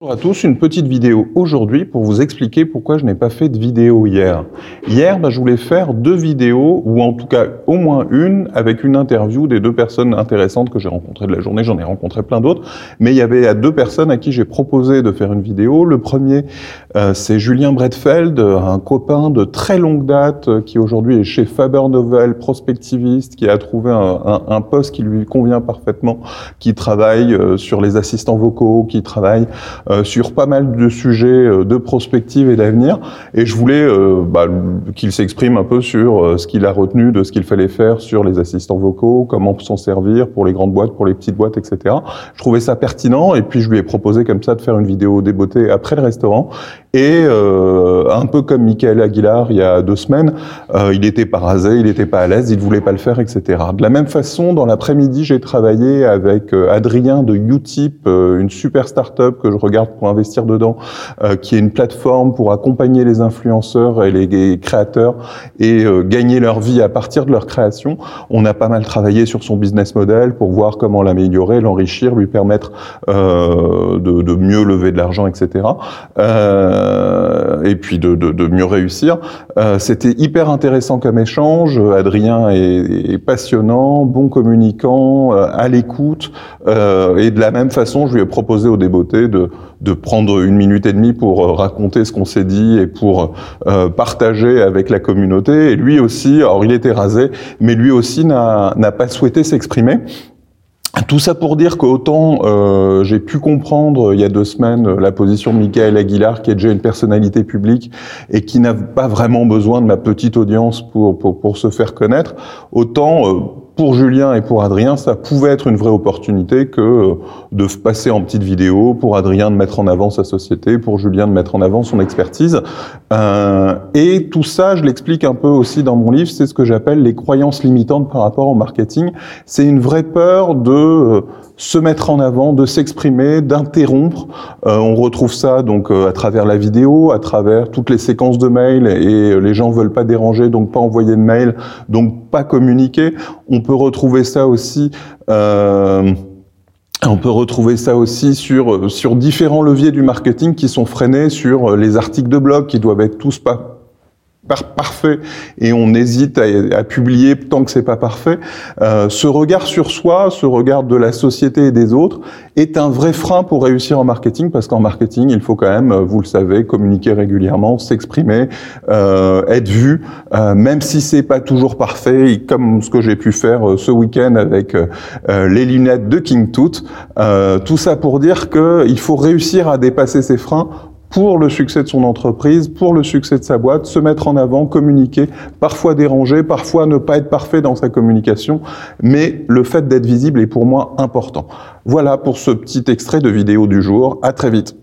Bonjour à tous, une petite vidéo aujourd'hui pour vous expliquer pourquoi je n'ai pas fait de vidéo hier. Hier, bah, je voulais faire deux vidéos, ou en tout cas au moins une, avec une interview des deux personnes intéressantes que j'ai rencontrées de la journée. J'en ai rencontré plein d'autres, mais il y avait deux personnes à qui j'ai proposé de faire une vidéo. Le premier, euh, c'est Julien Bredfeld, un copain de très longue date euh, qui aujourd'hui est chez Faber Novel, prospectiviste, qui a trouvé un, poste qui lui convient parfaitement, qui travaille euh, sur les assistants vocaux, qui travaille euh, sur pas mal de sujets euh, de prospective et d'avenir. Et je voulais euh, bah, qu'il s'exprime un peu sur ce qu'il a retenu de ce qu'il fallait faire sur les assistants vocaux, comment s'en servir pour les grandes boîtes, pour les petites boîtes, etc. Je trouvais ça pertinent et puis je lui ai proposé comme ça de faire une vidéo débeautée après le restaurant. Et euh, un peu comme Michael Aguilar il y a deux semaines, euh, il était pas rasé, il n'était pas à l'aise, il voulait pas le faire, etc. De la même façon, dans l'après-midi, j'ai travaillé avec Adrien de Utip, une super start-up que je regarde pour investir dedans, euh, qui est une plateforme pour accompagner les influenceurs et les créateurs et euh, gagner leur vie à partir de leur création. On a pas mal travaillé sur son business model pour voir comment l'améliorer, l'enrichir, lui permettre euh, de, de, mieux lever de l'argent, etc. Euh, et puis de, mieux réussir. Euh, C'était hyper intéressant comme échange. Adrien est, passionnant, bon communicant, à l'écoute. et de la même façon, je lui ai proposé au débeauté de, prendre une minute et demie pour euh, raconter ce qu'on s'est dit et pour euh, partager avec la communauté. Et lui aussi, alors il était rasé, mais lui aussi n'a pas souhaité s'exprimer. Tout ça pour dire qu'autant euh, j'ai pu comprendre il y a deux semaines la position de Michael Aguilar, qui est déjà une personnalité publique et qui n'a pas vraiment besoin de ma petite audience pour, pour, pour se faire connaître, autant euh, pour Julien et pour Adrien, ça pouvait être une vraie opportunité que euh, de passer en petite vidéo, pour Adrien de mettre en avant sa société, pour Julien de mettre en avant son expertise. Euh, et tout ça, je l'explique un peu aussi dans mon livre, c'est ce que j'appelle les croyances limitantes par rapport au marketing. C'est une vraie peur de euh, se mettre en avant, de s'exprimer, d'interrompre. Euh, on retrouve ça donc euh, à travers la vidéo, à travers toutes les séquences de mails et les gens veulent pas déranger, donc pas envoyer de mail, donc pas communiquer. On peut retrouver ça aussi. Euh, on peut retrouver ça aussi sur, sur différents leviers du marketing qui sont freinés sur les articles de blog qui doivent être tous pas parfait et on hésite à, publier tant que c'est pas parfait. Euh, ce regard sur soi, ce regard de la société et des autres est un vrai frein pour réussir en marketing parce qu'en marketing il faut quand même, vous le savez, communiquer régulièrement, s'exprimer, euh, être vu, euh, même si c'est pas toujours parfait, comme ce que j'ai pu faire euh, ce week-end avec euh, les lunettes de King Tooth. tout ça pour dire qu'il faut réussir à dépasser ces freins pour le succès de son entreprise, pour le succès de sa boîte, se mettre en avant, communiquer, parfois déranger, parfois ne pas être parfait dans sa communication, mais le fait d'être visible est pour moi important. Voilà pour ce petit extrait de vidéo du jour. À très vite.